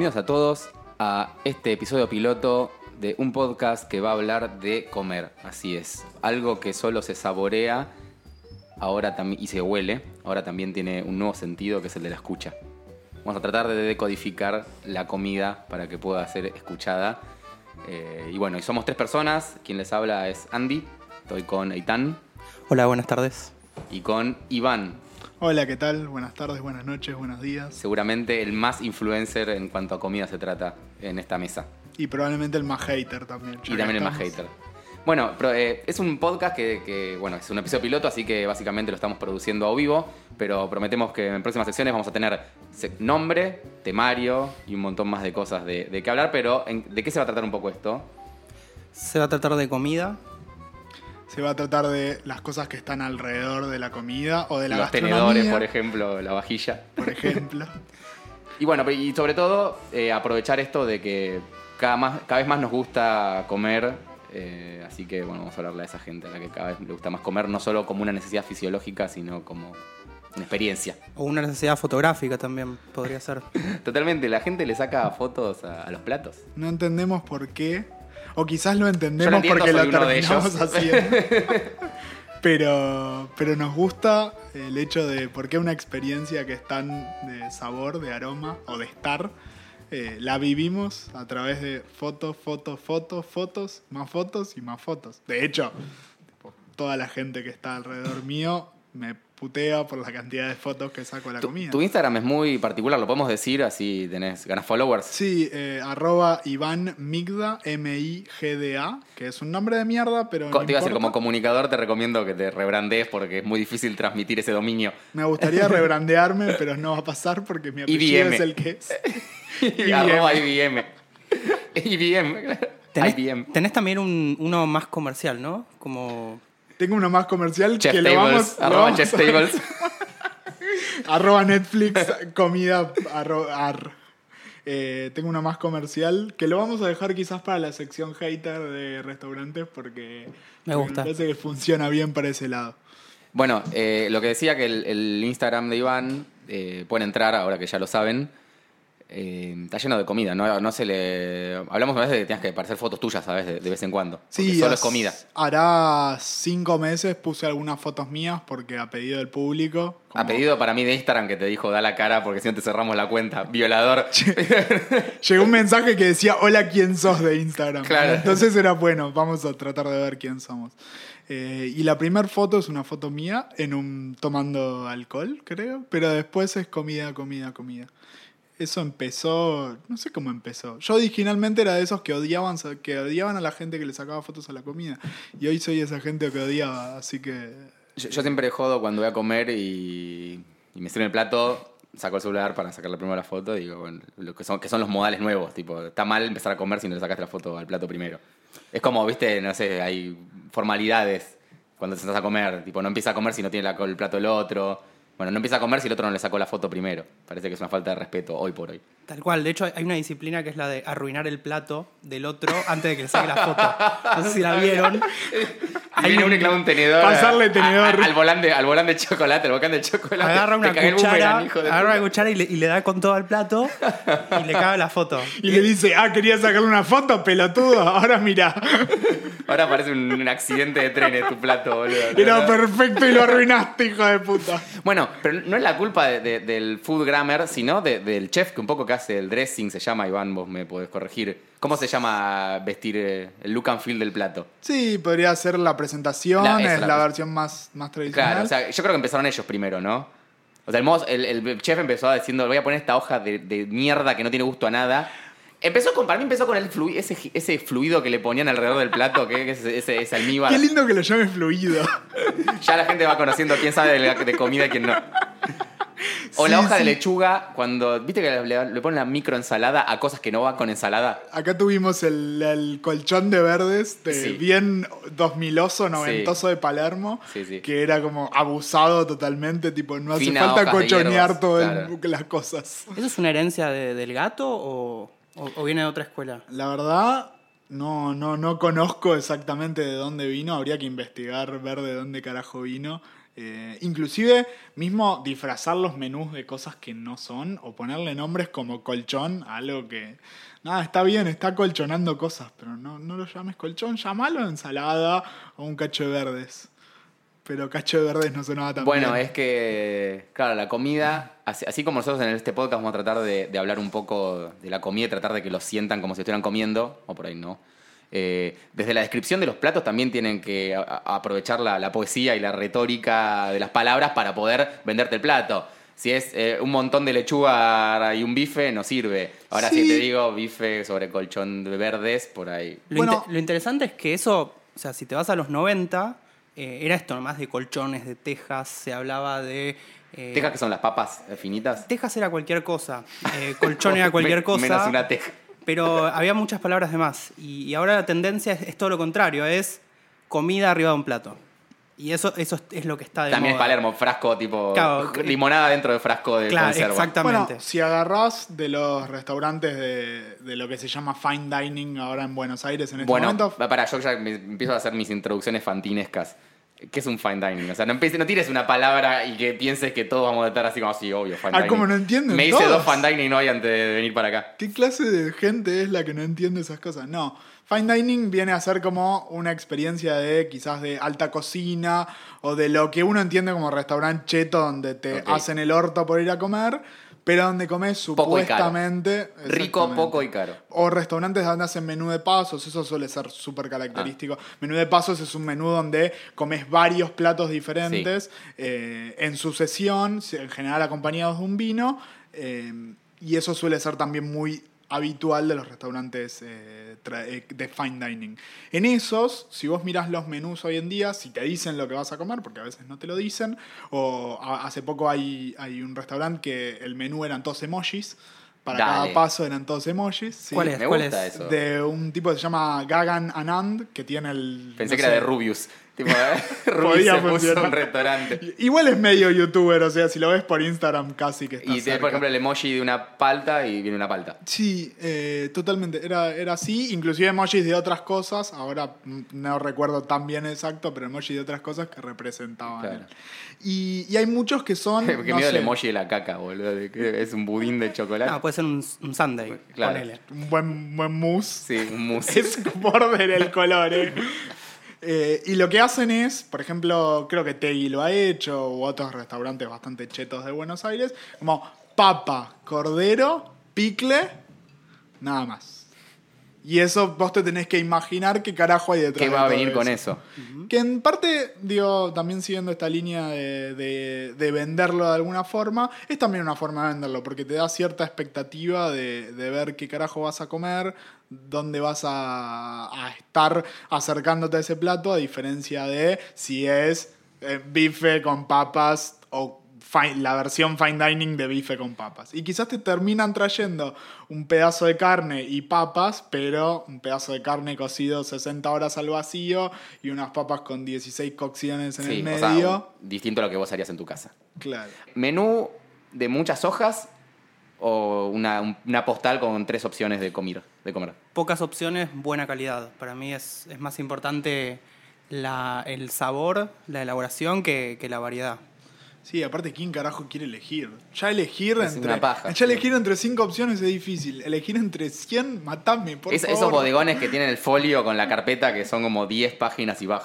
bienvenidos a todos a este episodio piloto de un podcast que va a hablar de comer. Así es, algo que solo se saborea ahora y se huele, ahora también tiene un nuevo sentido que es el de la escucha. Vamos a tratar de decodificar la comida para que pueda ser escuchada. Eh, y bueno, y somos tres personas. Quien les habla es Andy. Estoy con Eitan Hola, buenas tardes. y con Iván. Hola, ¿qué tal? Buenas tardes, buenas noches, buenos días. Seguramente el más influencer en cuanto a comida se trata en esta mesa. Y probablemente el más hater también. Y también el más hater. Bueno, pero, eh, es un podcast que, que, bueno, es un episodio piloto, así que básicamente lo estamos produciendo a vivo, pero prometemos que en próximas secciones vamos a tener nombre, temario y un montón más de cosas de, de qué hablar, pero ¿en- ¿de qué se va a tratar un poco esto? Se va a tratar de comida. Se va a tratar de las cosas que están alrededor de la comida o de la Los gastronomía, tenedores, por ejemplo, la vajilla. por ejemplo. Y bueno, y sobre todo eh, aprovechar esto de que cada, más, cada vez más nos gusta comer, eh, así que bueno, vamos a hablarle a esa gente a la que cada vez le gusta más comer, no solo como una necesidad fisiológica, sino como una experiencia. O una necesidad fotográfica también podría ser. Totalmente, la gente le saca fotos a, a los platos. No entendemos por qué. O quizás lo entendemos entiendo, porque lo terminamos haciendo. Pero, pero nos gusta el hecho de por qué una experiencia que es tan de sabor, de aroma o de estar, eh, la vivimos a través de fotos, fotos, fotos, fotos, más fotos y más fotos. De hecho, toda la gente que está alrededor mío me putea por la cantidad de fotos que saco de la Tu, comida. tu Instagram es muy particular, lo podemos decir, así tenés ganas followers. Sí, eh, arroba Iván Migda, M-I-G-D-A, que es un nombre de mierda, pero. Co- no te iba a decir, como comunicador te recomiendo que te rebrandees porque es muy difícil transmitir ese dominio. Me gustaría rebrandearme, pero no va a pasar porque mi apellido IBM. es el que es. Y arroba IBM. IBM. Tenés, IBM. tenés también un- uno más comercial, ¿no? Como. Tengo uno más comercial Chef que lo vamos, lo arroba vamos Chef a- arroba Netflix, comida, arroba, ar. Eh, tengo uno más comercial que lo vamos a dejar quizás para la sección hater de restaurantes porque Me gusta. parece que funciona bien para ese lado. Bueno, eh, lo que decía que el, el Instagram de Iván, eh, pueden entrar ahora que ya lo saben, eh, está lleno de comida, ¿no? no se le... Hablamos a veces de que tenías que aparecer fotos tuyas, ¿sabes? De, de vez en cuando. Porque solo es comida. Hará cinco meses puse algunas fotos mías porque a pedido del público. A como- pedido para mí de Instagram que te dijo, da la cara porque si no te cerramos la cuenta. Violador. Llegó un mensaje que decía, hola, ¿quién sos de Instagram? Claro. Entonces era bueno, vamos a tratar de ver quién somos. Eh, y la primera foto es una foto mía en un tomando alcohol, creo, pero después es comida, comida, comida. Eso empezó, no sé cómo empezó. Yo originalmente era de esos que odiaban, que odiaban a la gente que le sacaba fotos a la comida. Y hoy soy esa gente que odiaba, así que Yo, siempre jodo cuando voy a comer y, y me sirve el plato, saco el celular para sacar la primera foto y digo, bueno, lo que son, que son los modales nuevos. Tipo, está mal empezar a comer si no le sacaste la foto al plato primero. Es como, viste, no sé, hay formalidades cuando te sentás a comer. Tipo, no empieza a comer si no tiene la- el plato el otro. Bueno, no empieza a comer si el otro no le sacó la foto primero. Parece que es una falta de respeto hoy por hoy. Tal cual. De hecho, hay una disciplina que es la de arruinar el plato del otro antes de que le saque la foto. No sé si la vieron. Y Hay viene un- clava un tenedor. Pasarle a- tenedor. a- al, volante, al volante de chocolate, al volcán de chocolate. Agarra una cuchara, boomerang, hijo de agarra una cuchara y le, y le da con todo al plato y le caga la foto. Y le dice, ah, quería sacarle una foto, pelotudo. Ahora mira, Ahora parece un, un accidente de trenes tu plato, boludo. era perfecto y lo arruinaste, hijo de puta. Bueno, pero no es la culpa de- de- del food grammar, sino de- del chef que un poco que hace el dressing, se llama, Iván, vos me podés corregir. ¿Cómo se llama vestir eh, el look and feel del plato? Sí, podría ser la presentación, La- es la versión más, más tradicional. Claro, o sea, yo creo que empezaron ellos primero, ¿no? O sea, el- el chef empezó diciendo, voy a poner esta hoja de, de mierda que no tiene gusto a nada. Empezó con, para mí empezó con el flu- ese, ese fluido que le ponían alrededor del plato, que es ese, almíbar. Qué lindo que lo llame fluido. Ya la gente va conociendo quién sabe de, la- de comida y quién no. O la Sí, hoja de lechuga, cuando, viste que le, le ponen la microensalada a cosas que no van con ensalada. Acá tuvimos el, el colchón de verdes, de Sí. bien 2000oso, noventoso de Palermo, Sí, sí. que era como abusado totalmente, tipo, no hace Fina falta cochonear todas claro. las cosas. ¿Eso es una herencia de- del gato o, o- viene de otra escuela? La verdad, no, no, no conozco exactamente de dónde vino, habría que investigar, ver de dónde carajo vino. Eh, inclusive, mismo disfrazar los menús de cosas que no son o ponerle nombres como colchón, algo que... Nada, está bien, está colchonando cosas, pero no, no lo llames colchón, llámalo ensalada o un cacho de verdes. Pero cacho de verdes no sonaba tan Bueno, bien. es que, claro, la comida, así, así como nosotros en este podcast vamos a tratar de, de hablar un poco de la comida y tratar de que lo sientan como si estuvieran comiendo, o por ahí no. Eh, desde la descripción de los platos también tienen que a- a- aprovechar la, la poesía y la retórica de las palabras para poder venderte el plato. Si es eh, un montón de lechuga y un bife, no sirve. Ahora Sí. si te digo bife sobre colchón de verdes, por ahí. Lo, Bueno. lo interesante es que eso, o sea, si te vas a los 90, eh, era esto nomás de colchones, de tejas, se hablaba de... eh, ¿Tejas que son las papas finitas? Tejas era cualquier cosa, eh, colchón era cualquier cosa. Menos una teja. Pero había muchas palabras de más. Y, y ahora la tendencia es, es todo lo contrario, es comida arriba de un plato. Y eso, eso es, lo que está de También es. Palermo, frasco tipo Claro, limonada dentro de frasco de Claro, conserva. exactamente. Bueno, si agarrás de los restaurantes de, de lo que se llama fine dining ahora en Buenos Aires en este Bueno, momento, va para, yo ya me- empiezo a hacer mis introducciones fantinescas. ¿Qué es un fine dining? O sea, no, empieces, no tires una palabra y que pienses que todos vamos a estar así como así, obvio, fine Ah, dining. ¿cómo no entienden Me hice todos? dos fine dining hoy antes de venir para acá. ¿qué clase de gente es la que no entiende esas cosas? No, fine dining viene a ser como una experiencia de quizás de alta cocina o de lo que uno entiende como restaurante cheto donde te hacen el orto por ir a comer, pero donde comes Poco supuestamente... Rico, poco y caro. O restaurantes donde hacen menú de pasos, eso suele ser súper característico. Menú de pasos es un menú donde comes varios platos diferentes eh, en sucesión, en general acompañados de un vino, eh, y eso suele ser también muy habitual de los restaurantes eh, eh, de fine dining. En esos, si vos mirás los menús hoy en día, si te dicen lo que vas a comer, porque a veces no te lo dicen, o hace poco hay, hay un restaurante que el menú eran todos emojis, para Dale. cada paso eran todos emojis. sí. ¿Cuál es? Me ¿Cuál gusta es? eso. De un tipo que se llama Gagan Anand, que tiene el. Pensé no que sé, era de Rubius. Tipo, ¿eh? Podía se puso funcionar. un restaurante. Igual es medio youtuber, o sea, si lo ves por Instagram casi que está. Y tiene, por ejemplo, el emoji de una palta y viene una palta. Sí, eh, totalmente. Era, era así. Inclusive emojis de otras cosas. Ahora no recuerdo tan bien exacto, pero emojis de otras cosas que representaban. Claro. Y, y hay muchos que son. que no miedo el sé, emoji de la caca, boludo. es un budín de chocolate. No, puede ser un, un Sunday, Claro. ponele. Un buen, buen mousse. Sí, un mousse. Es border el color, eh. Eh, y lo que hacen es, por ejemplo, creo que Tegui lo ha hecho, u otros restaurantes bastante chetos de Buenos Aires, como papa, cordero, picle, nada más. Y eso vos te tenés que imaginar qué carajo hay detrás ¿Qué de va a venir con eso? que en parte, digo, también siguiendo esta línea de, de- de venderlo de alguna forma, es también una forma de venderlo, porque te da cierta expectativa de, de ver qué carajo vas a comer, dónde vas a, a estar acercándote a ese plato, a diferencia de si es eh, bife con papas o la versión fine dining de bife con papas. Y quizás te terminan trayendo un pedazo de carne y papas, pero un pedazo de carne cocido 60 horas al vacío y unas papas con 16 cocciones en Sí, el o sea, medio. distinto a lo que vos harías en tu casa. Claro. ¿Menú de muchas hojas o una, un- una postal con tres opciones de comer? Comer? Pocas opciones, buena calidad. Para mí es, es más importante la- el sabor, la elaboración que, que la variedad. Sí, aparte, ¿quién carajo quiere elegir? Ya elegir Es entre. una paja. Ya elegir entre 5 opciones es difícil. Elegir entre 100, matame, por Es- favor. esos bodegones que tienen el folio con la carpeta que son como 10 páginas y va.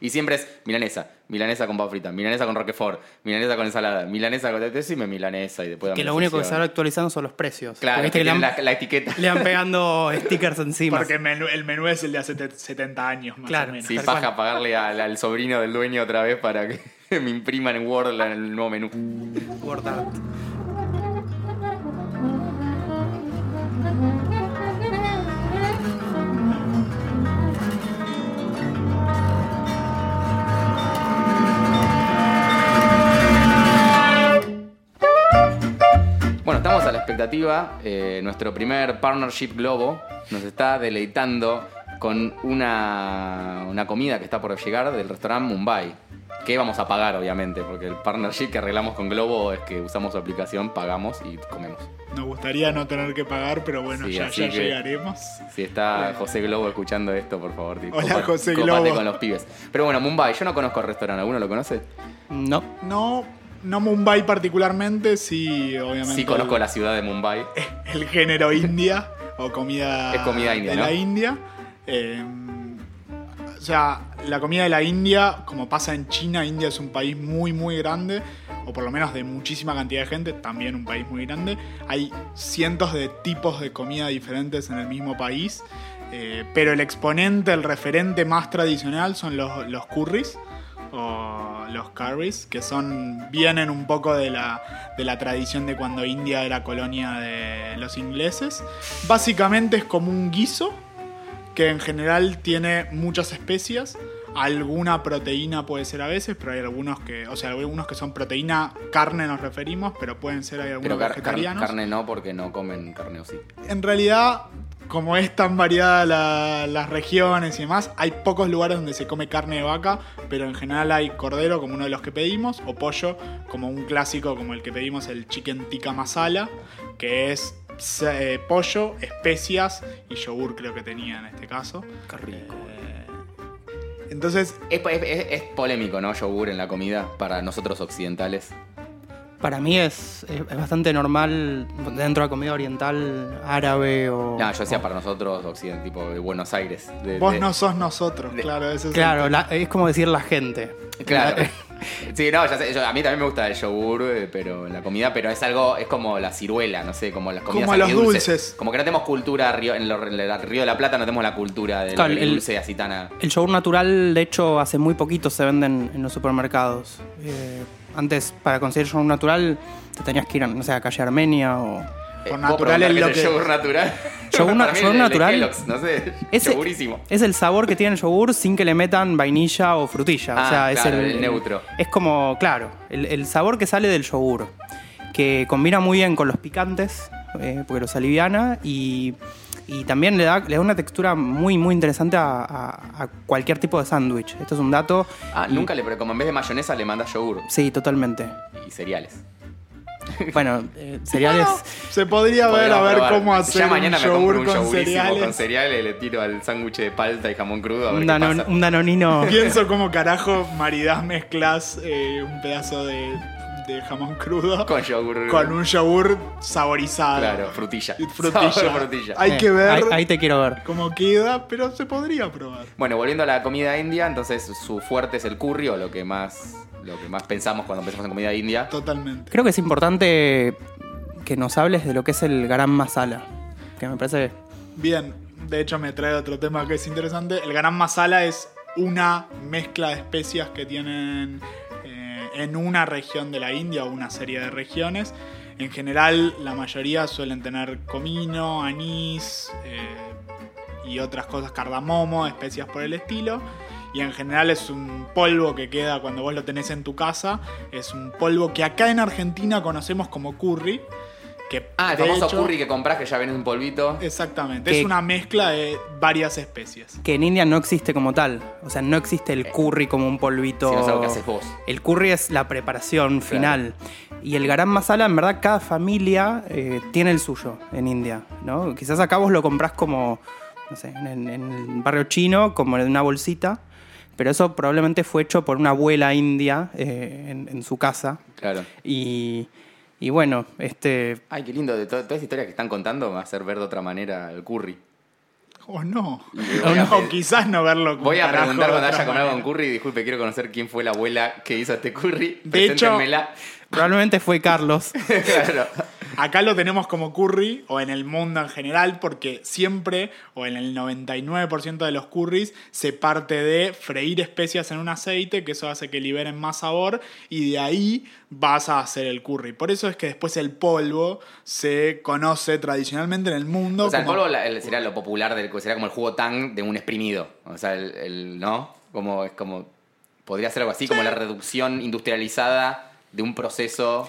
Y siempre es milanesa, milanesa con papa frita, milanesa con roquefort, milanesa con ensalada, milanesa con. Decime milanesa y después. dame Que lo único que se va actualizando son los precios. Claro, que que le, han, la, la etiqueta. le van pegando stickers encima. Porque el menú, el menú es el de hace 70 años, más Claro, o menos. Sí, paja pagarle al, al sobrino del dueño otra vez para que me impriman en Word el nuevo menú. Word art. Bueno, estamos a la expectativa. eh, nuestro primer partnership Globo nos está deleitando con una, una comida que está por llegar del restaurante Mumbai. Que vamos a pagar, obviamente, porque el partnership que arreglamos con Globo es que usamos su aplicación, pagamos y comemos. Nos gustaría no tener que pagar, pero bueno, Sí, ya, así ya que- llegaremos. Si está José Globo escuchando esto, por favor, tipo, Hola, copa- José Globo. con los pibes. Pero bueno, Mumbai, yo no conozco el restaurante, ¿alguno lo conoce? No. No, no Mumbai particularmente, sí, obviamente. Sí, conozco el, la ciudad de Mumbai. el género India o comida, Es comida india, de ¿no? la India. Eh, o sea, la comida de la India, como pasa en China, India es un país muy, muy grande, o por lo menos de muchísima cantidad de gente, también un país muy grande. Hay cientos de tipos de comida diferentes en el mismo país, eh, pero el exponente, el referente más tradicional son los, los curries o los curries, que son vienen un poco de la, de la tradición de cuando India era colonia de los ingleses. Básicamente es como un guiso que en general tiene muchas especias. Alguna proteína puede ser a veces, pero hay algunos que, o sea, algunos que son proteína, carne nos referimos, pero pueden ser hay algunos Pero car- car- vegetarianos. carne no, porque no comen carne o sí. En realidad, como es tan variada la- las regiones y demás, hay pocos lugares donde se come carne de vaca, pero en general hay cordero como uno de los que pedimos, o pollo como un clásico como el que pedimos, el chicken tikka masala, que es eh, pollo, especias y yogur creo que tenía en este caso. Qué rico. Eh, entonces, Es, es- es- es polémico, ¿no? Yogur en la comida para nosotros occidentales. Para mí es, es- es bastante normal dentro de la comida oriental, árabe o. No, yo decía para nosotros occidentales, tipo de Buenos Aires. de- vos de- no sos nosotros, de- claro. Ese es el Claro, la- es como decir la gente. Claro. Sí, no, ya sé, yo- a mí también me gusta el yogur, eh, pero la comida, pero es algo, es como la ciruela, no sé, como las comidas Como los dulces. Como que no tenemos cultura, Río- en, lo- en el Río de la Plata no tenemos la cultura del Claro, el- dulce así tan... a- El yogur natural, de hecho, hace muy poquito se venden en los supermercados. Eh, antes, para conseguir yogur natural, te tenías que ir, a, no sé, a calle Armenia o... Eh, Por ¿puedo natural es lo que- yogur natural. Yogur na- yogur natural- Kellogg's, no sé, Ese- yogurísimo. Es el sabor que tiene el yogur sin que le metan vainilla o frutilla. Ah, o sea, es claro, el, el neutro. Es como, claro, el, el sabor que sale del yogur. Que combina muy bien con los picantes, eh, porque los aliviana y, y también le da, le da una textura muy, muy interesante a, a- a cualquier tipo de sándwich. Esto es un dato. Ah, y- nunca le, pero como en vez de mayonesa le mandas yogur Sí, totalmente. y cereales. Bueno, eh, cereales. Bueno, se podría ver a ver probar. cómo hacer Ya mañana un me compro yogur un con cereales. con cereales, le tiro al sándwich de palta y jamón crudo a ver Un, qué danon- pasa. un danonino. Pienso cómo carajo maridás mezclas eh, un pedazo de, de jamón crudo Con yogur. con un yogur saborizado. Claro, frutilla. Y Frutilla. Sabor frutilla. Hay Eh, que ver Ahí, ahí te quiero ver. cómo queda, pero se podría probar. Bueno, volviendo a la comida india, entonces su fuerte es el curry o lo que más, lo que más pensamos cuando pensamos en comida india. Totalmente. Creo que es importante que nos hables de lo que es el garam masala. Que me parece. Bien, de hecho me trae otro tema que es interesante. El garam masala es una mezcla de especias que tienen eh, en una región de la India o una serie de regiones. En general, la mayoría suelen tener comino, anís eh, y otras cosas, cardamomo, especias por el estilo. Y en general es un polvo que queda cuando vos lo tenés en tu casa. Es un polvo que acá en Argentina conocemos como curry. Que Ah, el famoso hecho- curry que compras que ya viene en un polvito. Exactamente, Que- es una mezcla de varias especies. Que en India no existe como tal. O sea, no existe el curry como un polvito. Si no es algo que haces vos. El curry es la preparación final. Y el garam masala, en verdad, cada familia eh, tiene el suyo en India. ¿no? Quizás acá vos lo comprás como, no sé, en, en el barrio chino, como en una bolsita. Pero eso probablemente fue hecho por una abuela india eh, en, en su casa. Claro. Y, y bueno, este, Ay, qué lindo. De to- toda esta historia que están contando va a hacer ver de otra manera el curry. O no. O a- no, quizás no verlo con Voy a preguntar cuando haya comido con curry. Disculpe, quiero conocer quién fue la abuela que hizo este curry. De hecho- Preséntenmela. probablemente fue Carlos. claro. Acá lo tenemos como curry, o en el mundo en general, porque siempre, o en el 99% de los curries, se parte de freír especias en un aceite, que eso hace que liberen más sabor, y de ahí vas a hacer el curry. Por eso es que después el polvo se conoce tradicionalmente en el mundo O sea, el como- polvo la- el- sería lo popular del sería como el jugo tang de un exprimido. O sea, el, el- ¿no? Como es como podría ser algo así como la reducción industrializada de un proceso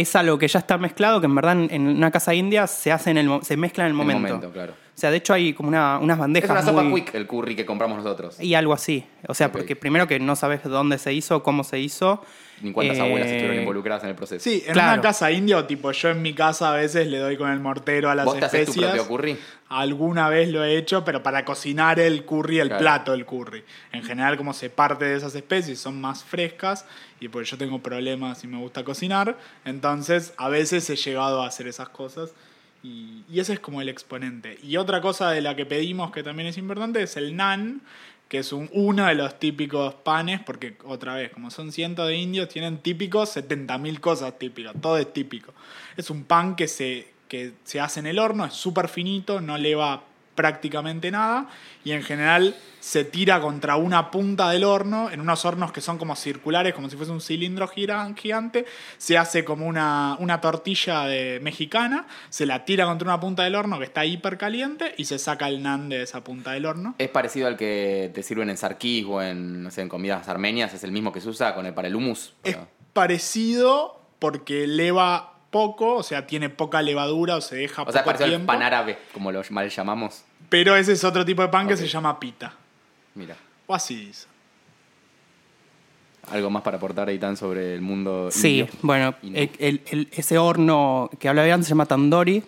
es algo que ya está mezclado, que en verdad en, en una casa india se hace en el se mezcla en el en momento. el momento, claro. O sea, de hecho hay como una- unas Es bandejas una sopa muy- quick el curry que compramos nosotros. Y algo así. O sea, porque primero que no sabes dónde se hizo, cómo se hizo. Ni cuántas Eh, abuelas estuvieron involucradas en el proceso. Sí, en Claro. una casa india, o tipo yo en mi casa a veces le doy con el mortero a las ¿Vos te haces tu especias. propio curry? Alguna vez lo he hecho, pero para cocinar el curry, el Claro. plato del curry. En general, como se parte de esas especies, son más frescas y pues yo tengo problemas y me gusta cocinar, entonces a veces he llegado a hacer esas cosas y, ese es como el exponente. Y otra cosa de la que pedimos que también es importante es el naan, que es un, uno de los típicos panes, porque otra vez, como son cientos de indios, tienen típicos 70.000 cosas típicas, todo es típico. Es un pan que se, que se hace en el horno, es súper finito, no le va prácticamente nada y en general se tira contra una punta del horno, en unos hornos que son como circulares, como si fuese un cilindro gigante, se hace como una, una tortilla de mexicana, se la tira contra una punta del horno que está hiper caliente y se saca el nan de esa punta del horno. Es parecido al que te sirven en sarkís o en, no sé, en comidas armenias. Es el mismo que se usa con el, para el hummus. Es parecido porque leva poco, o sea, tiene poca levadura o se deja O sea, poco parecido al tiempo. pan árabe, como lo mal llamamos. Pero ese es otro tipo de pan que se llama pita. Mira. O así dice. Algo más para aportar, Eitan, sobre el mundo Sí, indio? bueno, el- el- el- ese horno que hablaba antes se llama tandoori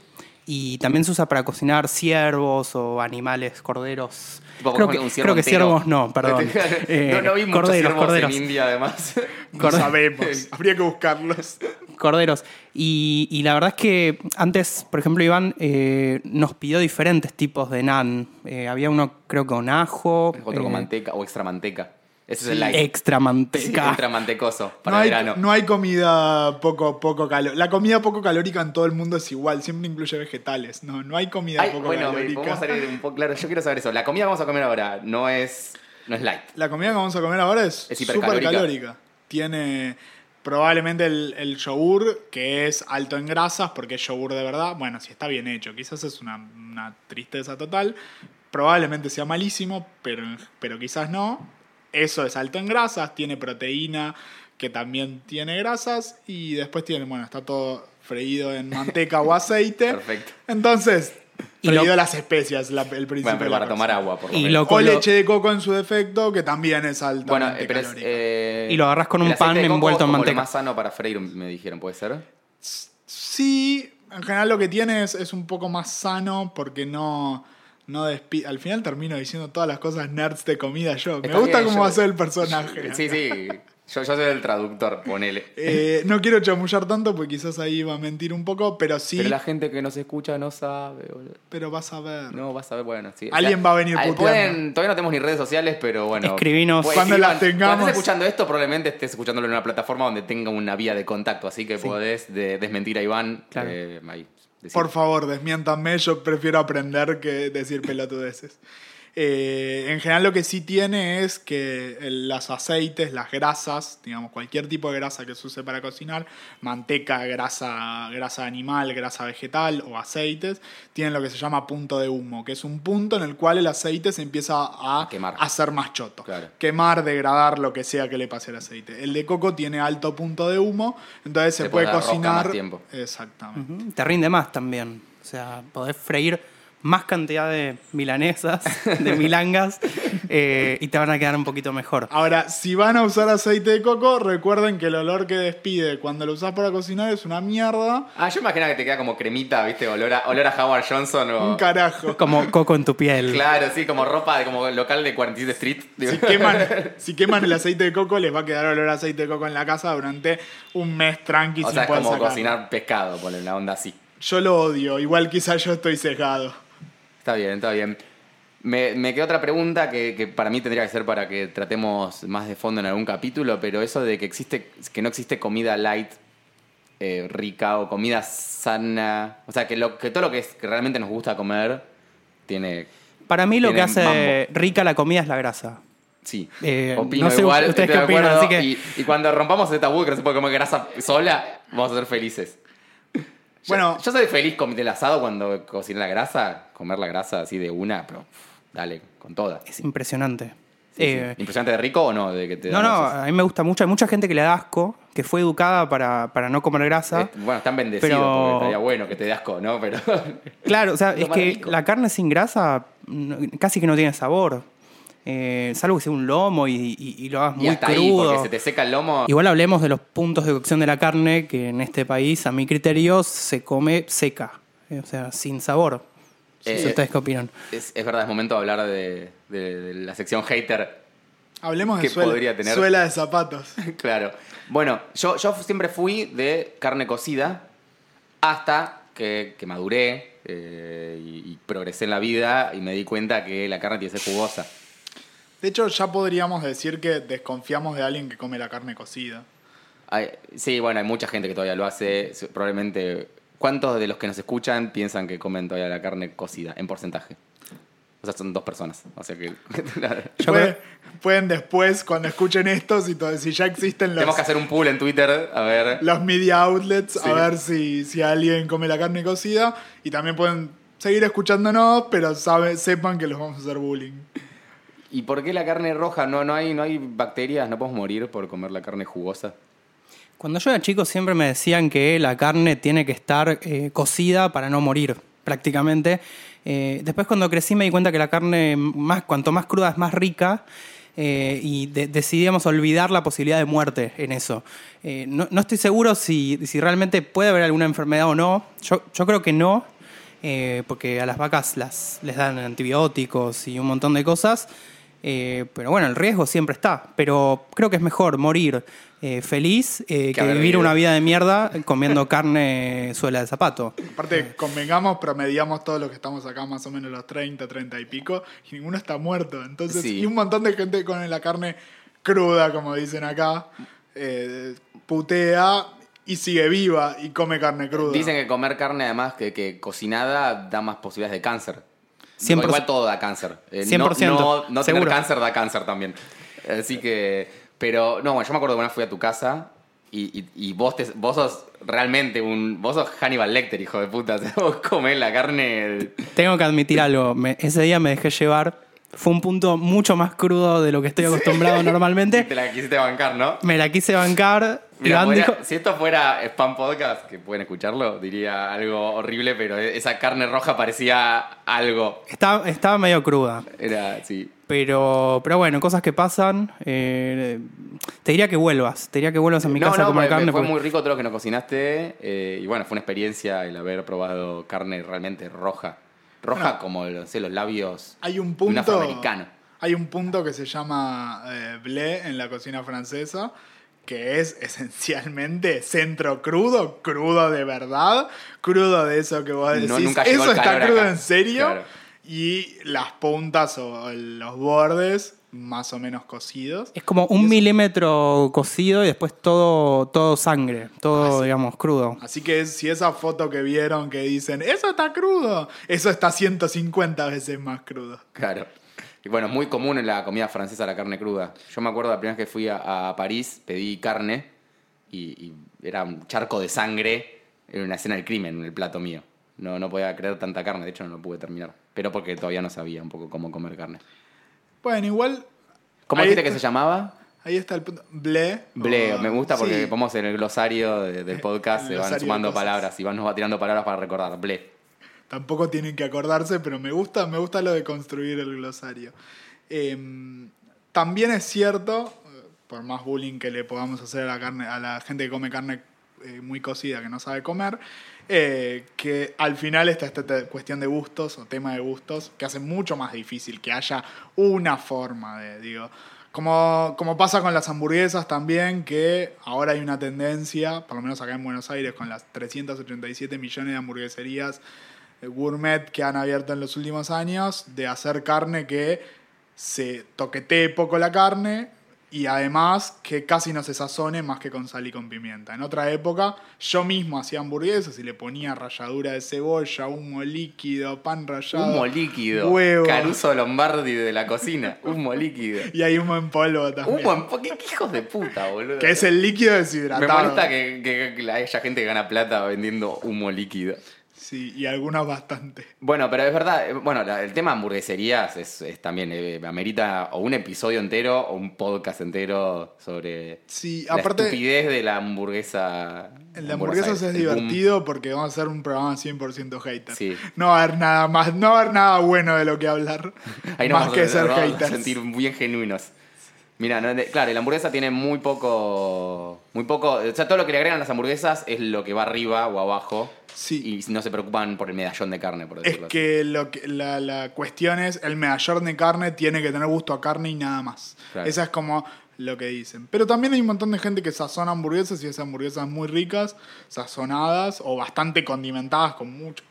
y también se usa para cocinar ciervos o animales, corderos. Creo que, creo que ciervos no, perdón. Eh, no, no vi muchos corderos, ciervos corderos. en India, además. No sabemos. Habría que buscarlos. Corderos. Y, y la verdad es que antes, por ejemplo, Iván eh, nos pidió diferentes tipos de naan. Eh, había uno, creo que con ajo. Otro con manteca o extra manteca. Ese es el light. Extra Sí, manteca. ultra mantecoso para no, hay, verano. no hay comida poco, poco calórica. La comida poco calórica en todo el mundo es igual, siempre incluye vegetales. No, no hay comida Ay, poco bueno, calórica. vamos a salir un poco claro. Yo quiero saber eso. La comida que vamos a comer ahora no es, no es light. La comida que vamos a comer ahora es, Es hipercalórica. calórica. Tiene probablemente el, el yogur, que es alto en grasas, porque es yogur de verdad. Bueno, si está bien hecho, quizás es una, una tristeza total. Probablemente sea malísimo, pero, pero quizás no. Eso es alto en grasas, tiene proteína que también tiene grasas y después tiene, bueno, está todo freído en manteca o aceite. Perfecto. Entonces, Y lo- freído las especias, la- el principio. Bueno, pero para tomar agua, por lo Y menos. lo- O lo- leche de coco en su defecto, que también es altamente Bueno, eh, pero es, eh, Y lo agarrás con un pan envuelto en manteca. Más sano para freír, me dijeron, ¿puede ser? Sí, en general lo que tiene es, es un poco más sano porque no, no despi- Al final termino diciendo todas las cosas nerds de comida yo. Me gusta bien, cómo yo- va a ser el personaje. Sí, sí. Yo, yo soy el traductor, ponele. Eh, no quiero chamullar tanto porque quizás ahí va a mentir un poco, pero sí, Pero la gente que nos escucha no sabe, boludo. pero vas a ver. No, vas a ver, bueno, sí. Alguien va a venir puteando. pueden- todavía no tenemos ni redes sociales, pero bueno. Escribinos. Pues, Cuando escriban. las tengamos. Cuando estés escuchando esto, probablemente estés escuchándolo en una plataforma donde tenga una vía de contacto, así que podés de- desmentir a Iván. Claro. eh, ahí, Por favor, desmiéntanme, yo prefiero aprender que decir pelotudeces. Eh, en general lo que sí tiene es que el- los aceites, las grasas, digamos, cualquier tipo de grasa que se use para cocinar, manteca, grasa, grasa animal, grasa vegetal o aceites, tienen lo que se llama punto de humo, que es un punto en el cual el aceite se empieza a, A quemar. hacer más choto. Claro. Quemar, degradar, lo que sea que le pase al aceite. El de coco tiene alto punto de humo, entonces se, Se puede cocinar. más tiempo. Exactamente. Te rinde más también. O sea, podés freír más cantidad de milanesas, de milangas, eh, y te van a quedar un poquito mejor. Ahora, si van a usar aceite de coco, recuerden que el olor que despide cuando lo usás para cocinar es una mierda. Ah, yo imagino que te queda como cremita, ¿viste? Olor a, olor a Howard Johnson o. Un carajo. Como coco en tu piel. Claro, sí, como ropa de como local de 47 Street. Si queman, si queman el aceite de coco, les va a quedar olor a aceite de coco en la casa durante un mes tranqui o sin sea, es poder como sacarlo. cocinar pescado, por la onda así. Yo lo odio, igual quizás yo estoy cegado. Está bien, está bien. Me, me queda otra pregunta que, que para mí tendría que ser para que tratemos más de fondo en algún capítulo, pero eso de que existe, que no existe comida light eh, rica o comida sana. O sea, que, lo, que todo lo que, es, que realmente nos gusta comer tiene. Para mí lo que hace rica la comida es la grasa. Sí. Eh, opino no sé igual, ustedes qué opinan, así que- y, y cuando rompamos ese tabú que no se puede comer grasa sola, vamos a ser felices. Bueno. Yo soy feliz con el asado cuando cociné la grasa, comer la grasa así de una, pero dale, con toda. Es impresionante. Eh, ¿Impresionante de rico o no? De que te no, no, esos- a mí me gusta mucho. Hay mucha gente que le da asco, que fue educada para, para no comer grasa. Eh, bueno, están bendecidos pero- porque estaría bueno que te dé asco, ¿no? Pero. Claro, o sea, es que rico. la carne sin grasa casi que no tiene sabor. Eh, salvo que sea un lomo y, y- y lo hagas y muy hasta ahí, crudo. porque se te seca el lomo. Igual hablemos de los puntos de cocción de la carne, que en este país, a mi criterio, se come seca. Eh, O sea, sin sabor. Eh, ¿Ustedes qué opinan? Es, es verdad, es momento de hablar de, de- de la sección hater. Hablemos de ¿Qué suela, podría tener? suela de zapatos. claro. Bueno, yo, yo siempre fui de carne cocida hasta que, que maduré eh, y, y progresé en la vida y me di cuenta que la carne tiene que ser jugosa. De hecho, ya podríamos decir que desconfiamos de alguien que come la carne cocida. Hay- sí, bueno, hay mucha gente que todavía lo hace. Probablemente. ¿Cuántos de los que nos escuchan piensan que comen todavía la carne cocida en porcentaje? O sea, son dos personas. O sea que. Yo Puede- creo- Pueden después, cuando escuchen esto, si, si ya existen los, Tenemos que hacer un pool en Twitter. A ver. los media outlets, Sí. a ver si, si alguien come la carne cocida. Y también pueden seguir escuchándonos, pero sabe, sepan que los vamos a hacer bullying. ¿Y por qué la carne roja? No, no, hay, no hay bacterias, no podemos morir por comer la carne jugosa. Cuando yo era chico siempre me decían que la carne tiene que estar eh, cocida para no morir, prácticamente. Eh, después cuando crecí me di cuenta que la carne, más, cuanto más cruda es más rica. eh, y de- decidíamos olvidar la posibilidad de muerte en eso. Eh, no, no estoy seguro si, si realmente puede haber alguna enfermedad o no. Yo, yo creo que no, porque a las vacas las, les dan antibióticos y un montón de cosas. Eh, pero bueno, el riesgo siempre está. Pero creo que es mejor morir eh, feliz eh, que, vivir vivido. una vida de mierda comiendo carne suela de zapato. Aparte, convengamos, promediamos todos los que estamos acá más o menos los 30, 30 y pico, y ninguno está muerto. Entonces, Sí. y un montón de gente con la carne cruda, como dicen acá, eh, putea y sigue viva y come carne cruda. Dicen que comer carne, además, que, que cocinada da más posibilidades de cáncer. 100%. Igual todo da cáncer. Eh, 100%, No, no, no tener seguro. cáncer da cáncer también. Así que. Pero, no, bueno, yo me acuerdo que una vez fui a tu casa y, y- y vos, te- vos sos realmente un. Vos sos Hannibal Lecter, hijo de puta. Vos comés la carne. Tengo que admitir algo, me- ese día me dejé llevar. Fue un punto mucho más crudo de lo que estoy acostumbrado normalmente. te la quisiste bancar, ¿no? Me la quise bancar. Mira, Iván dijo, si esto fuera Spam Podcast, que pueden escucharlo, diría algo horrible, pero esa carne roja parecía algo. estaba, estaba medio cruda. Era, sí. Pero, pero bueno, cosas que pasan. eh, te diría que vuelvas. Te diría que vuelvas a mi no, casa a comer me- me carne. fue porque- muy rico todo lo que nos cocinaste. eh, y bueno, fue una experiencia el haber probado carne realmente roja. Roja Bueno. como no sé, los labios Hay un de un punto. afroamericano. Hay un punto que se llama eh, blé en la cocina francesa, que es esencialmente centro crudo, crudo de verdad, crudo de eso que vos decís. No, nunca llegó ¿Eso el está crudo acá". en serio? Claro. Y las puntas o los bordes más o menos cocidos. Es como un milímetro cocido y después todo, todo sangre. Todo, digamos, crudo. Así que si esa foto que vieron que dicen, eso está crudo, eso está 150 veces más crudo. Claro. Y bueno, es muy común en la comida francesa la carne cruda. Yo me acuerdo la primera vez que fui a, a París, pedí carne y, y era un charco de sangre en una escena del crimen en el plato mío. No, no podía creer tanta carne, de hecho no lo pude terminar. Pero porque todavía no sabía un poco cómo comer carne. Bueno, igual... ¿Cómo dijiste que se llamaba? Ahí está el punto. Ble, o- me gusta porque sí. ponemos en el glosario de- del podcast, se van sumando palabras, Iván nos va tirando palabras para recordar. Ble. Tampoco tienen que acordarse, pero me gusta, me gusta lo de construir el glosario. Eh, también es cierto, eh, por más bullying que le podamos hacer a la, carne, a la gente que come carne eh, muy cocida, que no sabe comer, eh, que al final está esta cuestión de gustos o tema de gustos, que hace mucho más difícil que haya una forma de, digo, como, como pasa con las hamburguesas también, que ahora hay una tendencia, por lo menos acá en Buenos Aires, con las 387 millones de hamburgueserías eh, gourmet que han abierto en los últimos años, de hacer carne que se toquetee poco la carne y además que casi no se sazone más que con sal y con pimienta. En otra época yo mismo hacía hamburguesas y le ponía ralladura de cebolla, humo líquido, pan rallado, Humo líquido. huevo Caruso Lombardi de la cocina. Humo líquido. y hay humo en polvo también. Humo en po- ¿Qué, hijos de puta, boludo? Que es el líquido Me deshidratado. molesta que, que- que haya gente que gana plata vendiendo humo líquido. Sí, y algunas bastante. Bueno, pero es verdad, eh, bueno, la- el tema hamburgueserías es, es también, eh, amerita o un episodio entero o un podcast entero sobre Sí, la aparte- estupidez de la hamburguesa. La hamburguesa es boom. divertido porque vamos a hacer un programa 100% hater. Sí. No va a haber nada más, no va a haber nada bueno de lo que hablar. Ahí más vamos que a, ser vamos a haters. sentir bien genuinos. Mira, no, claro, la hamburguesa tiene muy poco, muy poco, o sea, todo lo que le agregan a las hamburguesas es lo que va arriba o abajo. Sí. Y no se preocupan por el medallón de carne, por Es decirlo así. que, lo que la, la cuestión es, el medallón de carne tiene que tener gusto a carne y nada más. Claro. Esa es como lo que dicen. Pero también hay un montón de gente que sazona hamburguesas y esas hamburguesas muy ricas, sazonadas o bastante condimentadas con muchas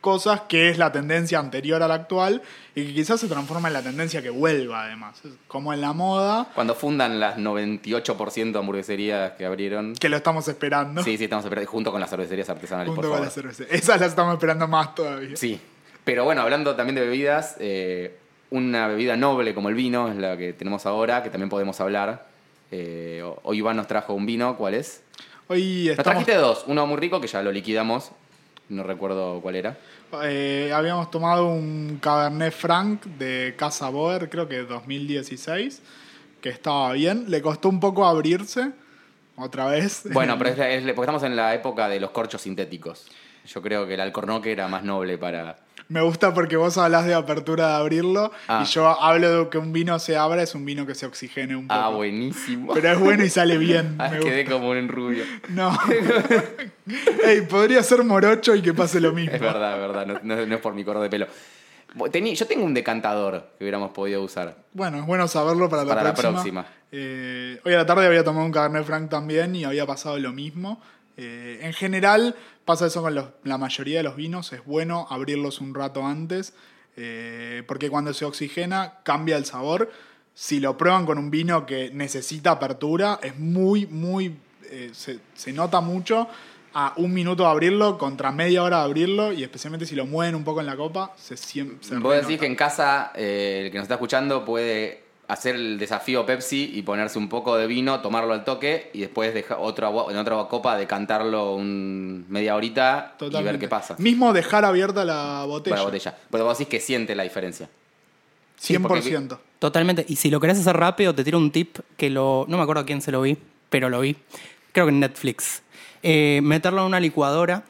cosas, que es la tendencia anterior a la actual y que quizás se transforma en la tendencia que vuelva además. Como en la moda, Cuando fundan las 98% de hamburgueserías que abrieron. que lo estamos esperando. Sí, sí, estamos esperando, junto con las cervecerías artesanales, junto por con favor. la cerveza. Esas las estamos esperando más todavía. Sí, pero bueno, hablando también de bebidas, eh, una bebida noble como el vino es la que tenemos ahora, que también podemos hablar. Eh, hoy Iván nos trajo un vino, ¿cuál es? Hoy Nos estamos trajiste dos, uno muy rico que ya lo liquidamos, no recuerdo cuál era. Eh, habíamos tomado un Cabernet Franc de Casa Boer, creo que 2016, que estaba bien. Le costó un poco abrirse, otra vez. Bueno, pero es, es- porque estamos en la época de los corchos sintéticos. Yo creo que el alcornoque era más noble para... Me gusta porque vos hablas de apertura de abrirlo Ah. y yo hablo de que un vino se abra, es un vino que se oxigene un poco. Ah, buenísimo. Pero es bueno y sale bien. Ah, me quedé gusta. como un rubio. No. Ey, podría ser morocho y que pase lo mismo. Es verdad, es verdad, no, no- no es por mi color de pelo. Tení- yo tengo un decantador que hubiéramos podido usar. Bueno, es bueno saberlo para la Para la próxima. próxima. Eh, hoy a la tarde había tomado un Cabernet Franc también y había pasado lo mismo. Eh, en general pasa eso con los- la mayoría de los vinos. Es bueno abrirlos un rato antes eh, porque cuando se oxigena cambia el sabor. Si lo prueban con un vino que necesita apertura, es muy, muy... eh, se, se nota mucho a un minuto de abrirlo contra media hora de abrirlo y especialmente si lo mueven un poco en la copa, se siente... Vos decís que en casa eh, el que nos está escuchando puede hacer el desafío Pepsi y ponerse un poco de vino, tomarlo al toque y después dejar otra, en otra copa decantarlo un media horita y ver qué pasa. Mismo dejar abierta la botella. Para la botella. Pero vos decís que siente la diferencia. 100%. Totalmente. Y si lo querés hacer rápido, te tiro un tip que lo. No me acuerdo a quién se lo vi, pero lo vi. Creo que en Netflix. Eh, meterlo en una licuadora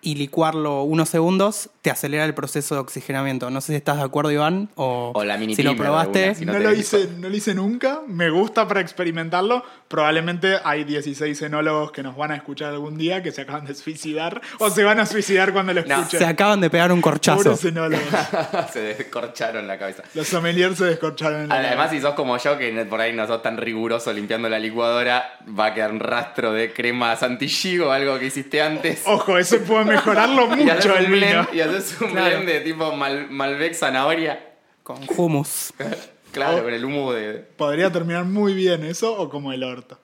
y licuarlo unos segundos te acelera el proceso de oxigenamiento. No sé si estás de acuerdo, Iván, o, O la mini si lo probaste. alguna, si no, no lo hice, no lo hice nunca. Me gusta para experimentarlo. Probablemente hay 16 enólogos que nos van a escuchar algún día que se acaban de suicidar o se van a suicidar cuando lo No, escuchen. Se acaban de pegar un corchazo. Se descorcharon la cabeza. Los sommeliers se descorcharon en la Además, si sos como yo, que por ahí no sos tan riguroso limpiando la licuadora, va a quedar un rastro de crema Santilly o algo que hiciste antes. Ojo, eso puede mejorarlo y mucho el vino. blend, y haces un Claro. blend de tipo Mal- Malbec zanahoria. Con hummus. Claro, con el humo de. Podría terminar muy bien eso o como el orto.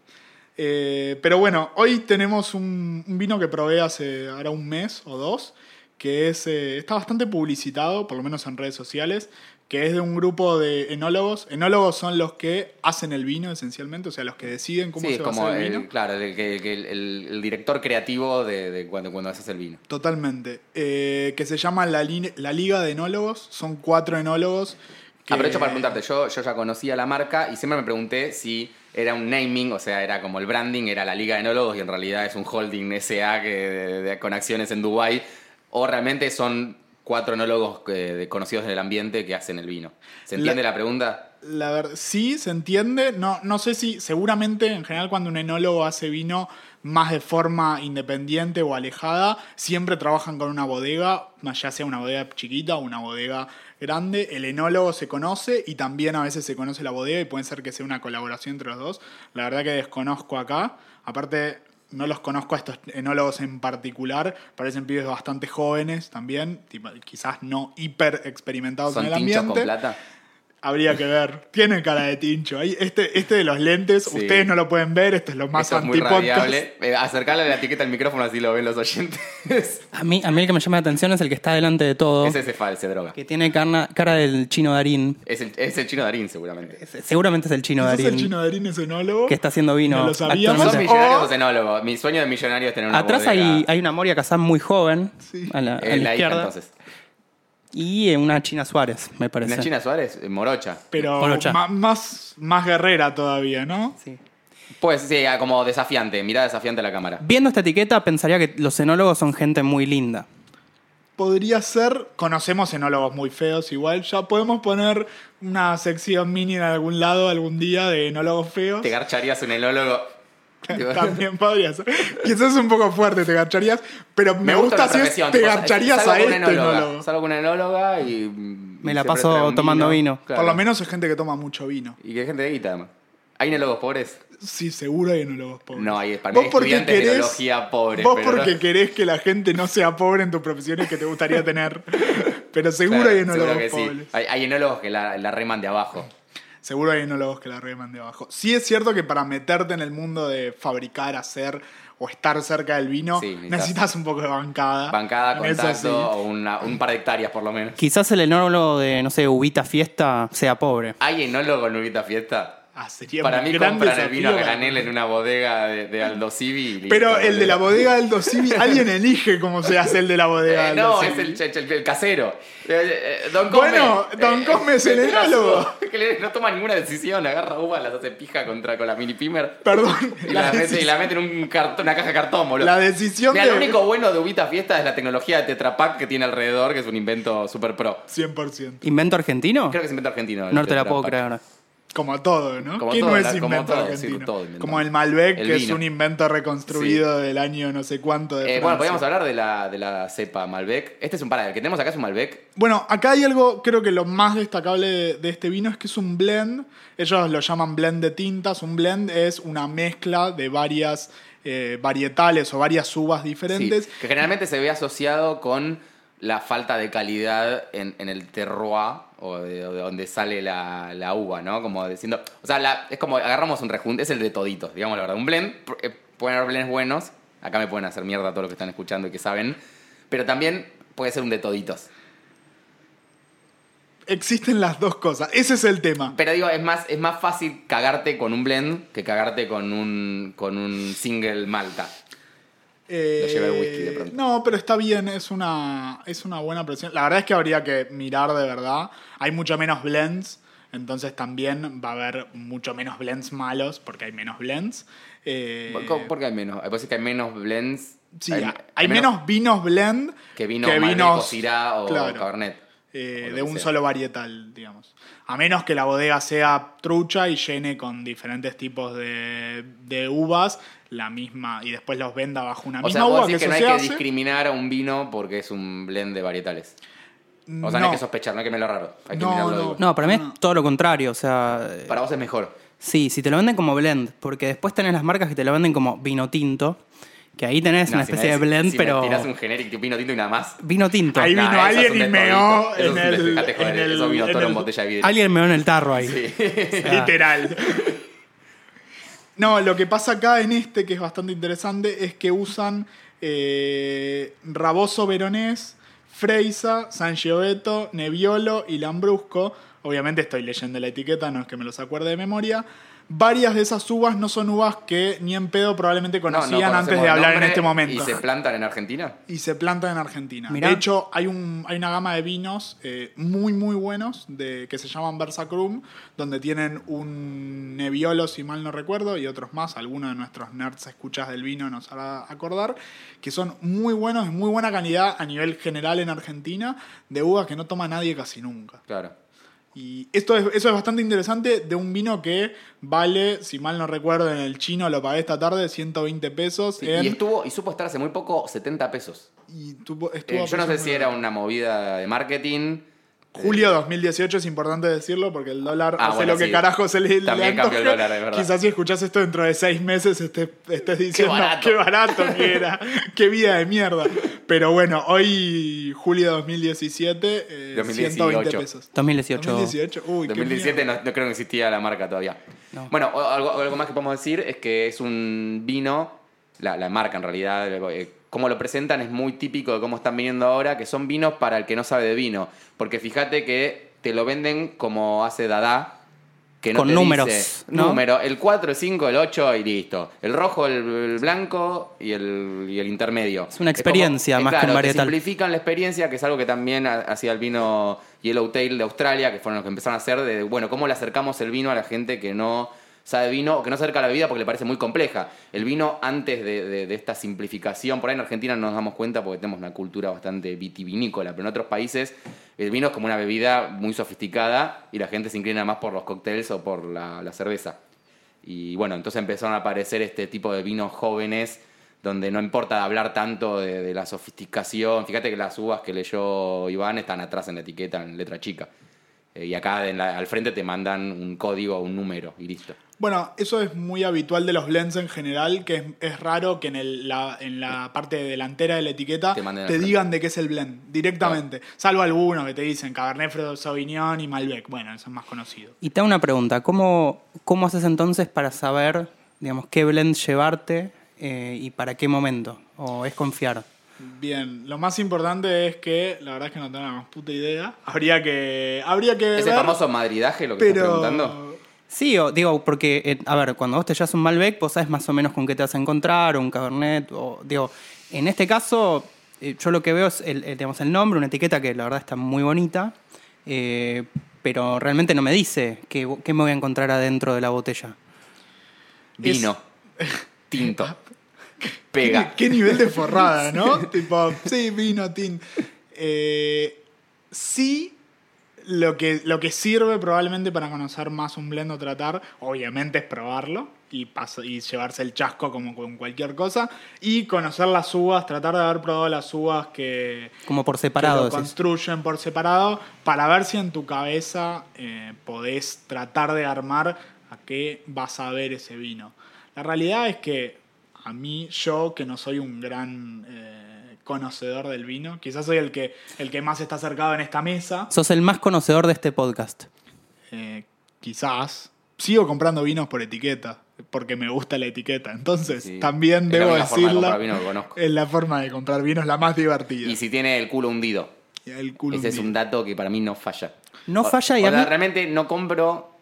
Eh, pero bueno, hoy tenemos un, un vino que probé hace ahora un mes o dos, que es, eh, está bastante publicitado, por lo menos en redes sociales, que es de un grupo de enólogos. Enólogos son los que hacen el vino esencialmente, o sea, los que deciden cómo Sí, se es va a como hacer el el, vino. claro, el, el- director creativo de, de cuando, cuando haces el vino. Totalmente. Eh, que se llama la, Li- la Liga de Enólogos. Son cuatro enólogos. Que... Aprovecho para preguntarte, yo, yo ya conocía la marca y siempre me pregunté si era un naming, o sea, era como el branding, era la Liga de Enólogos y en realidad es un holding SA que, de- de- con acciones en Dubái, o realmente son cuatro enólogos eh, conocidos del ambiente que hacen el vino. ¿Se entiende la, pregunta? La verdad, sí, se entiende. No, no sé si, seguramente, en general, cuando un enólogo hace vino más de forma independiente o alejada, siempre trabajan con una bodega, ya sea una bodega chiquita o una bodega grande. El enólogo se conoce y también a veces se conoce la bodega y puede ser que sea una colaboración entre los dos. La verdad que desconozco acá. Aparte, no los conozco a estos enólogos en particular. Parecen pibes bastante jóvenes también, tipo, quizás no hiper experimentados ¿Son en el ambiente. con plata? Habría que ver. Tiene cara de tincho. Este, este de los lentes, Sí. ustedes no lo pueden ver, esto es lo más es muy antipodcast. Eh, acercarle la etiqueta al micrófono así lo ven los oyentes. A mí, a mí el que me llama la atención es el que está delante de todo, Ese se false droga. que tiene carna- cara del chino Darín. Es el, es el chino Darín, seguramente. Seguramente es el chino ¿Ese es Darín. el chino Darín es enólogo? que está haciendo vino. No lo sabíamos. ¿Sos actualmente. millonario o enólogo? Mi sueño de millonario es tener una Atrás bodega. hay, hay una Moria Kazan muy joven, Sí. a la, a la hija, izquierda. entonces. Y una China Suárez, me parece. ¿Una China Suárez? Eh, Morocha. Pero Polocha. ma- más, más guerrera todavía, ¿no? Sí. Pues sí, ah, como desafiante, mirada desafiante a la cámara. Viendo esta etiqueta pensaría que los enólogos son gente muy linda. Podría ser, conocemos enólogos muy feos igual, ya podemos poner una sección mini en algún lado algún día de enólogos feos. Te garcharías un enólogo. También podría ser. Quizás es un poco fuerte, te garcharías, pero me, gusta, la si es, te garcharías a este enólogo. Salgo con una enóloga y. Me la paso tomando vino. Claro. Por lo menos es gente que toma mucho vino. Y que hay gente de guita, además. ¿Hay enólogos pobres? Sí, seguro hay enólogos pobres. No, hay, para mí Vos hay porque estudiantes de querés- biología pobres. Vos pero porque no- querés que la gente no sea pobre en tus profesiones que te gustaría tener. Pero seguro Claro, hay seguro enólogos sí. pobres. Hay, hay enólogos que la, la reman de abajo. Seguro hay enólogos que la reman de abajo. Sí es cierto que para meterte en el mundo de fabricar, hacer o estar cerca del vino, Sí, necesitas- necesitas un poco de bancada. Bancada, contacto sí. o una- un par de hectáreas por lo menos. Quizás el enólogo de, no sé, Ubita Fiesta sea pobre. ¿Hay enólogo en Ubita Fiesta? Ah, sería Para un mí gran compran el vino a granel en una bodega de, de Aldo Civi. listo, Pero el de la bodega del Dosivi, alguien elige cómo se hace el de la bodega Eh, no, es el, el- el- el casero. Eh, eh, don Cosme. Bueno, Don Cosme es el enólogo. Que no toma ninguna decisión, agarra uvas, las hace pija contra con la mini pimer. Perdón, Y la, la, mete, y decis- la mete en un cartón, una caja de cartón, boludo. la decisión Mira, de... lo único bueno de Ubita Fiesta es la tecnología de Tetra Pak que tiene alrededor, que es un invento super pro. 100%. ¿Invento argentino? Creo que es invento argentino. No te la puedo creer ahora. Como todo, ¿no? Como ¿Quién todo, no es la- como invento todo, sí, argentino? todo. Como el Malbec, El que es un invento reconstruido del año no sé cuánto de Eh, bueno, podríamos hablar de la, de la cepa Malbec. Este es un para, el que tenemos acá es un Malbec. Bueno, acá hay algo, creo que lo más destacable de, de este vino es que es un blend. Ellos lo llaman blend de tintas. Un blend es una mezcla de varias eh, varietales o varias uvas Sí, diferentes. que generalmente se ve asociado con la falta de calidad en, en el terroir o de, o de donde sale la, la uva, ¿no? Como diciendo. O sea, la- es como agarramos un rejunte, es el de toditos, digamos la verdad. Un blend, eh, pueden haber blends buenos. Acá me pueden hacer mierda todos los que están escuchando y que saben. Pero también puede ser un de toditos. Existen las dos cosas. Ese es el tema. Pero digo, es más, es más fácil cagarte con un blend que cagarte con un, con un single malta. Eh, lleva el whisky de pronto. No, pero está bien, es una, es una buena presión. La verdad es que habría que mirar de verdad. Hay mucho menos blends, entonces también va a haber mucho menos blends malos, porque hay menos blends. Eh, ¿Por qué hay menos? Hay que hay menos blends. sí, hay, menos, vinos blend que vino Malbec o Syrah o claro, Cabernet. Eh, o lo de que un sea. solo varietal, digamos. A menos que la bodega sea trucha y llene con diferentes tipos de, de uvas la misma y después los venda bajo una O misma sea, vos uva que decís que eso no hay que hace. discriminar a un vino porque es un blend de varietales. O sea, no, hay que sospechar, no hay que mirarlo raro. Hay que No, no. No, para mí No. es todo lo contrario. O sea, eh, Para vos es mejor. sí, si te lo venden como blend, porque después tenés las marcas que te lo venden como vino tinto, que ahí tenés No, una si me especie de blend, si pero Me tirás un generic tipo vino tinto y nada más. vino tinto. Ahí Nah, vino alguien y meó en el. en el- Eso vino en todo en el- botella de vidrio. Alguien me va en el tarro ahí. Sí. Literal. No, lo que pasa acá en este, que es bastante interesante, es que usan eh, Raboso Veronés, Freisa, Sangiovese, Nebbiolo y Lambrusco. Obviamente estoy leyendo la etiqueta, no es que me los acuerde de memoria. Varias de esas uvas no son uvas que ni en pedo probablemente No, no conocían antes de hablar en este momento. ¿Y se plantan en Argentina? y se plantan en Argentina. Mirá. De hecho, hay, un, hay una gama de vinos eh, muy, muy buenos de, que se llaman Versacrum, donde tienen un Nebbiolo, si mal no recuerdo, y otros más. Alguno de nuestros nerds escuchas del vino nos hará acordar, que son muy buenos, de muy buena calidad a nivel general en Argentina, de uvas que no toma nadie casi nunca. Claro. Y esto es, eso es bastante interesante de un vino que vale, si mal no recuerdo, en el chino lo pagué esta tarde, 120 pesos. Sí, en- Y estuvo, y supo estar hace muy poco 70 pesos. y tuvo- Eh, yo no sé si era una movida de marketing Julio 2018 es importante decirlo porque el dólar Ah, hace bueno, lo que sí. carajo se le, le También cambió el dólar, es verdad. Quizás si escuchás esto dentro de seis meses estés, estés diciendo barato. qué barato que era, qué vida de mierda. Pero bueno, hoy, julio 2017, eh, 2018. 120 pesos. 2018. 2018, uy, qué 2017 mierda. no, no creo que existía la marca todavía. No. Bueno, algo, algo más que podemos decir es que es un vino, la, la marca en realidad, eh, como lo presentan es muy típico de cómo están viniendo ahora, que son vinos para el que no sabe de vino. Porque fíjate que te lo venden como hace Dada, que no Con te números, dice ¿no? número, el 4, el 5, el 8 y listo. El rojo, el, el blanco y el, y el intermedio. Es una experiencia como- más que un te varietal. simplifican la experiencia, que es algo que también ha- hacía el vino Yellowtail de Australia, que fueron los que empezaron a hacer, de, bueno, cómo le acercamos el vino a la gente que no sabe vino, que no se acerca a la bebida porque le parece muy compleja. El vino, antes de, de- esta simplificación, por ahí en Argentina no nos damos cuenta porque tenemos una cultura bastante vitivinícola, pero en otros países el vino es como una bebida muy sofisticada y la gente se inclina más por los cócteles o por la, la cerveza. Y bueno, entonces empezaron a aparecer este tipo de vinos jóvenes donde no importa hablar tanto de, de la sofisticación. Fíjate que las uvas que leyó Iván están atrás en la etiqueta en letra chica. Eh, y acá en la- al frente te mandan un código, un número y listo. Bueno, eso es muy habitual de los blends en general, que es, es raro que en, el- la, en la parte delantera de la etiqueta Te digan de qué es el blend, directamente. Salvo algunos que te dicen Cabernet Franc, Sauvignon y Malbec. Bueno, eso es más conocido. Y te hago una pregunta, ¿cómo, cómo haces entonces para saber, digamos, qué blend llevarte eh, y para qué momento? ¿O es confiar? Bien, lo más importante es que, la verdad es que no tengo la más puta idea. Habría que. Habría que. ¿Ese ver, famoso madridaje lo que estás pero. preguntando? Sí, o, digo, porque, eh, a ver, cuando vos te llevas un Malbec, vos sabes más o menos con qué te vas a encontrar, o un Cabernet, o, digo, en este caso, eh, yo lo que veo es el, el, digamos, el nombre, una etiqueta que la verdad está muy bonita, eh, pero realmente no me dice qué, qué me voy a encontrar adentro de la botella. Vino. Tinto. ¿Qué, Pega. qué nivel de forrada, ¿no? tipo, sí, vino, tin. Eh, sí, lo que, lo que sirve probablemente para conocer más un blend o tratar, obviamente es probarlo y, pas- y llevarse el chasco como con cualquier cosa. Y conocer las uvas, tratar de haber probado las uvas que, Como por que separado. lo construyen por separado para ver si en tu cabeza eh, podés tratar de armar a qué vas a ver ese vino. La realidad es que a mí, yo que no soy un gran eh, conocedor del vino, quizás soy el que, el que más está acercado en esta mesa, Sos el más conocedor de este podcast. eh, quizás sigo comprando vinos por etiqueta. Porque me gusta la etiqueta. Entonces, Sí. también Es la debo forma de decirlo. comprar vino que conozco. Es la forma de comprar vino, es la más divertida. Y si tiene el culo hundido. El culo Ese es un dato que para mí no falla. No O- falla y o a sea, mí- realmente no compro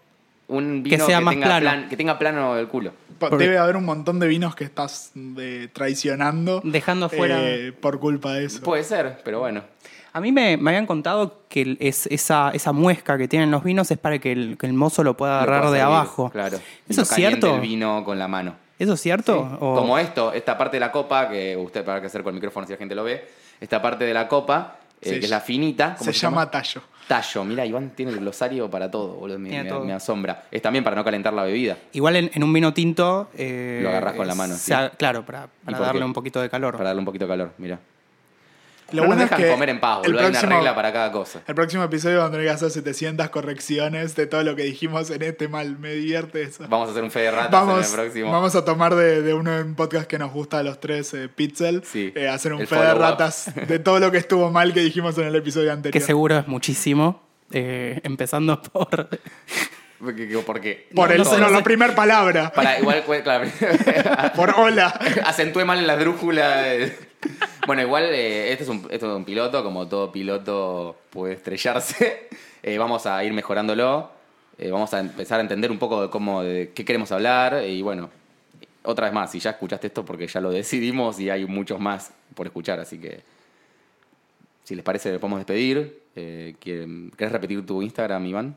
un Que vino sea más tenga plano. plan- que tenga plano el culo. Porque- Debe haber un montón de vinos que estás eh, traicionando. Dejando afuera- eh, por culpa de eso. Puede ser, pero bueno. A mí me, me habían contado que es, esa, esa muesca que tienen los vinos es para que el, que el mozo lo pueda Lo agarrar de abajo. Claro. Y ¿Eso es cierto? el vino con la mano. ¿Eso es cierto? O- Como esto, esta parte de la copa, que usted para que hacer con el micrófono si la gente lo ve, esta parte de la copa, eh, que es la finita. ¿cómo Se llama tallo. Tallo, mira, Iván tiene el glosario para todo, boludo, me, Tiene me- todo. me asombra. Es también para no calentar la bebida. Igual en, en un vino tinto... eh, Lo agarrás con la mano, se sí. claro, para, darle qué? un poquito de calor. Para darle un poquito de calor, mira. Lo no nos bueno es dejan que comer en paz, el boludo. Hay una próximo- regla para cada cosa. El próximo episodio vamos a tener que hacer 700 correcciones de todo lo que dijimos en este mal. Me divierte eso. Vamos a hacer un fe de ratas Vamos, en el próximo. vamos a tomar de, de uno en podcast que nos gusta a los tres, eh, Pixel, Sí. eh, hacer un fe de ratas de todo lo que estuvo mal que dijimos en el episodio anterior. Que seguro es muchísimo. eh, empezando por... Porque- que- Porque. Por No, el, no sé, no, no la sé. primera palabra. Para, igual, pues, claro. Por hola. Acentué mal en la drújula. Bueno, igual eh, este, es un, esto es un piloto, como todo piloto puede estrellarse. Eh, vamos a ir mejorándolo. Eh, vamos a empezar a entender un poco de cómo, de qué queremos hablar. Y bueno, otra vez más, si ya escuchaste esto porque ya lo decidimos y hay muchos más por escuchar, así que si les parece, podemos despedir. Eh, ¿quieren- ¿Querés repetir tu Instagram, Iván?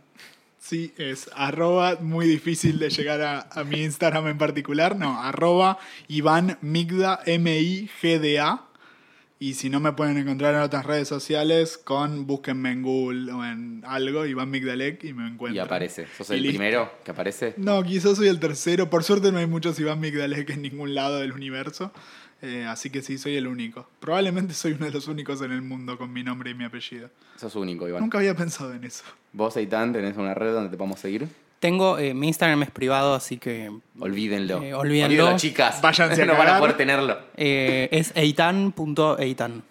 Sí, es arroba, muy difícil de llegar a, a mi Instagram en particular. No, arroba Iván Migda, M-I-G-D-A. Y si no me pueden encontrar en otras redes sociales, con búsquenme en Google o en algo, Iván Migdalek, y me encuentran. Y aparece. ¿Sos el primero que aparece? No, quizás soy el tercero. Por suerte no hay muchos Iván Migdalek en ningún lado del universo. Eh, así que sí, soy el único. Probablemente soy uno de los únicos en el mundo con mi nombre y mi apellido. Sos único, Iván. Nunca había pensado en eso. ¿Vos, Eitan, tenés una red donde te podemos seguir? Tengo, eh, mi Instagram es privado, así que Olvídenlo. Eh, olvídenlo. chicas. Váyanse a no van a poder tenerlo. eh, es eitan.eitan.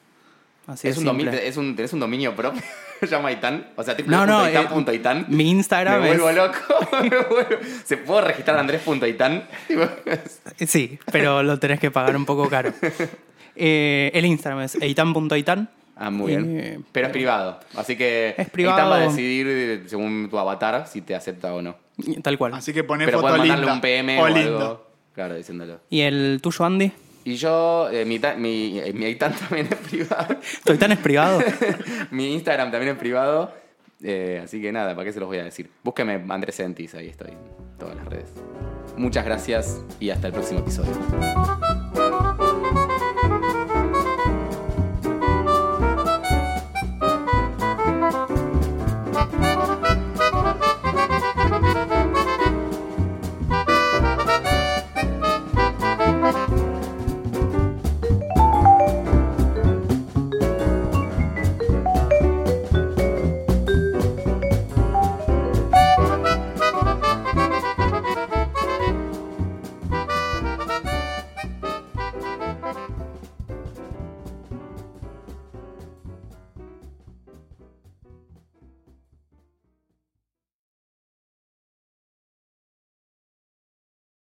Así Es es un dominio, es un, ¿Tenés un dominio propio? ¿Se llama Eitan? O sea, No, no, eh, www.eitan.eitan. Mi Instagram Me vuelvo es... loco. me vuelvo- ¿Se puede registrar Andrés.eitan? Eh, Sí, pero lo tenés que pagar un poco caro. Eh, el Instagram es eitan.eitan. Ah, muy bien. Eh, Pero es privado. Así que Es privado. Eitan va a decidir, según tu avatar, si te acepta o no. Tal cual. Así que poné Pero foto linda. mandarle un PM o o, lindo. algo. Claro, diciéndolo. ¿Y el tuyo, Andy? Y yo, eh, mi, mi, eh, mi Eitan también es privado. ¿Tu Eitan es privado? mi Instagram también es privado. Eh, así que nada, ¿para qué se los voy a decir? Búsqueme Andrés Sentis, ahí estoy en todas las redes. Muchas gracias y hasta el próximo episodio.